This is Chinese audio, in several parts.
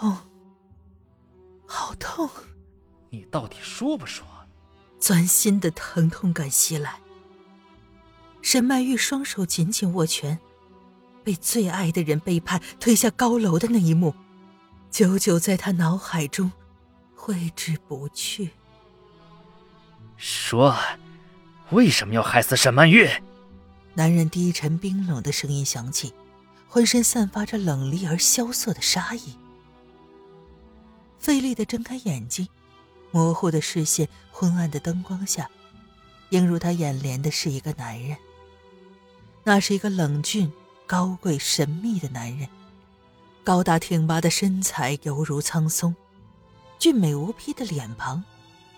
痛，好痛！你到底说不说？钻心的疼痛感袭来，沈曼玉双手紧紧握拳，被最爱的人背叛、推下高楼的那一幕，久久在他脑海中挥之不去。说，为什么要害死沈曼玉？男人低沉冰冷的声音响起，浑身散发着冷厉而萧瑟的杀意。费力的睁开眼睛。模糊的视线，昏暗的灯光下，映入他眼帘的是一个男人。那是一个冷峻、高贵、神秘的男人，高大挺拔的身材犹如苍松，俊美无匹的脸庞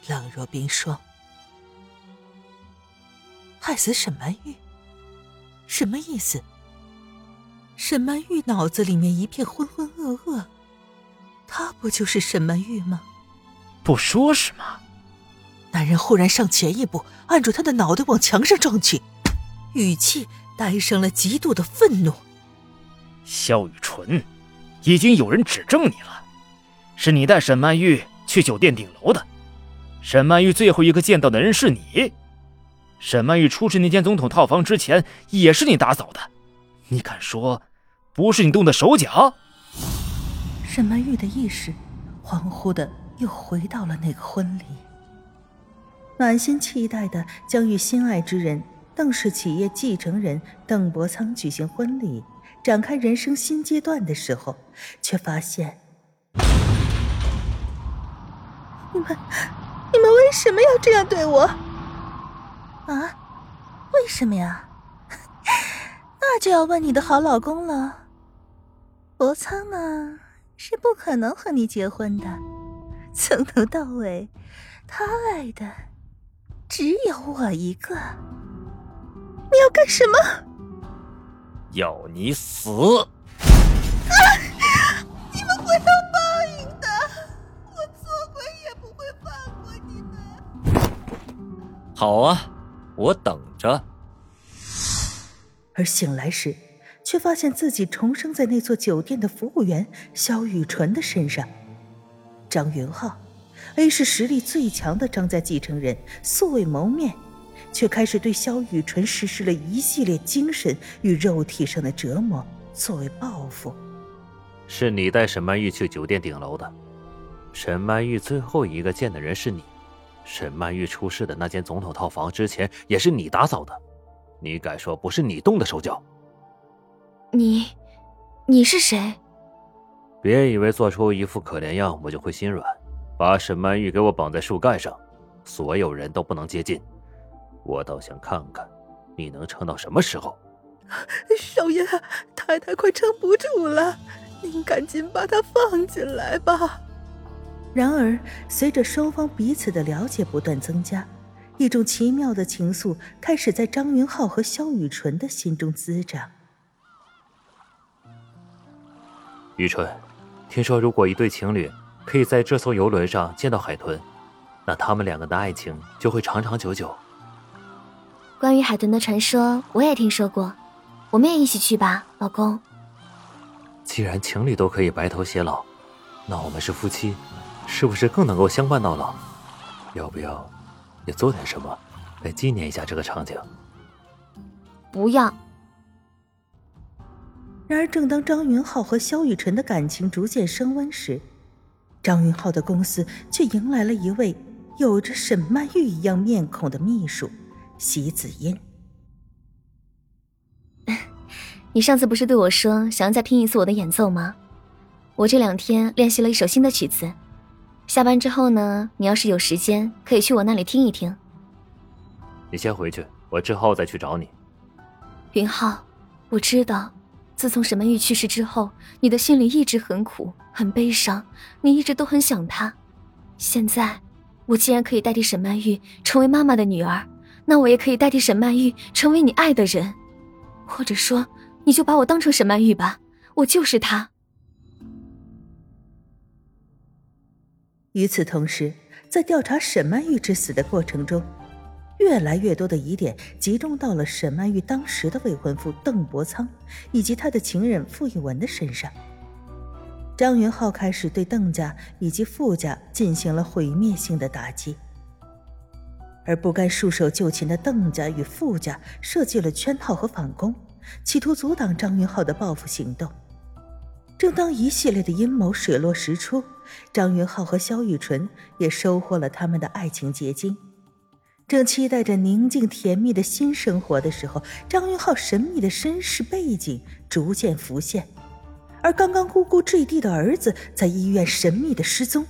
冷若冰霜。害死沈曼玉，什么意思？沈曼玉脑子里面一片浑浑噩噩，他不就是沈曼玉吗？不说是吗？男人忽然上前一步，按住他的脑袋往墙上撞去，语气带上了极度的愤怒。萧雨纯，已经有人指证你了，是你带沈曼玉去酒店顶楼的。沈曼玉最后一个见到的人是你。沈曼玉出示那间总统套房之前，也是你打扫的。你敢说，不是你动的手脚？沈曼玉的意识恍惚的。又回到了那个婚礼，满心期待的将与心爱之人邓氏企业继承人邓伯苍举行婚礼，展开人生新阶段的时候，却发现，你们，你们为什么要这样对我？啊？为什么呀？那就要问你的好老公了。伯苍呢，是不可能和你结婚的。从头到尾，他爱的只有我一个。你要干什么？要你死！啊！你们会有报应的，我做鬼也不会放过你们。好啊，我等着。而醒来时，却发现自己重生在那座酒店的服务员肖雨纯的身上。张云浩，A 市实力最强的张家继承人，素未谋面，却开始对肖雨纯实施了一系列精神与肉体上的折磨，作为报复。是你带沈曼玉去酒店顶楼的，沈曼玉最后一个见的人是你，沈曼玉出事的那间总统套房之前也是你打扫的，你敢说不是你动的手脚？你，你是谁？别以为做出一副可怜样，我就会心软。把沈曼玉给我绑在树干上，所有人都不能接近。我倒想看看，你能撑到什么时候。少爷，太太快撑不住了，您赶紧把她放进来吧。然而，随着双方彼此的了解不断增加，一种奇妙的情愫开始在张云浩和萧雨纯的心中滋长。雨纯。听说，如果一对情侣可以在这艘游轮上见到海豚，那他们两个的爱情就会长长久久。关于海豚的传说，我也听说过。我们也一起去吧，老公。既然情侣都可以白头偕老，那我们是夫妻，是不是更能够相伴到老？要不要也做点什么来纪念一下这个场景？不要。然而，正当张云浩和萧雨辰的感情逐渐升温时，张云浩的公司却迎来了一位有着沈曼玉一样面孔的秘书席子音。你上次不是对我说想要再听一次我的演奏吗？我这两天练习了一首新的曲子，下班之后呢，你要是有时间，可以去我那里听一听。你先回去，我之后再去找你。云浩，我知道。自从沈曼玉去世之后，你的心里一直很苦，很悲伤，你一直都很想她。现在，我既然可以代替沈曼玉成为妈妈的女儿，那我也可以代替沈曼玉成为你爱的人，或者说，你就把我当成沈曼玉吧，我就是她。与此同时，在调查沈曼玉之死的过程中。越来越多的疑点集中到了沈曼玉当时的未婚夫邓伯苍以及他的情人傅艺文的身上。张云浩开始对邓家以及傅家进行了毁灭性的打击，而不该束手就擒的邓家与傅家设计了圈套和反攻，企图阻挡张云浩的报复行动。正当一系列的阴谋水落石出，张云浩和萧雨纯也收获了他们的爱情结晶。正期待着宁静甜蜜的新生活的时候，张云浩神秘的身世背景逐渐浮现，而刚刚咕咕坠地的儿子在医院神秘的失踪，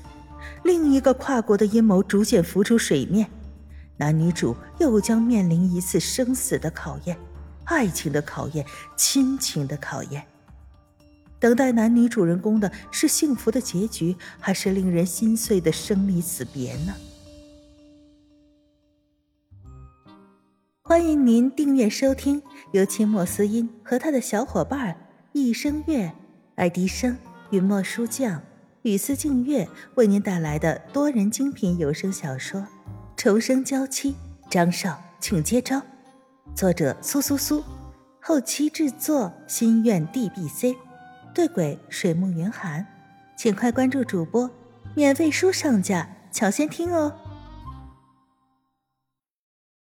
另一个跨国的阴谋逐渐浮出水面，男女主又将面临一次生死的考验，爱情的考验，亲情的考验。等待男女主人公的是幸福的结局，还是令人心碎的生离死别呢？欢迎您订阅收听由清墨思音和他的小伙伴一生月、爱迪生、云墨书匠、雨丝静月为您带来的多人精品有声小说《重生娇妻》，张少，请接招。作者：苏苏苏，后期制作：心愿 DBC。对鬼水木云寒，请快关注主播，免费书上架，抢先听哦。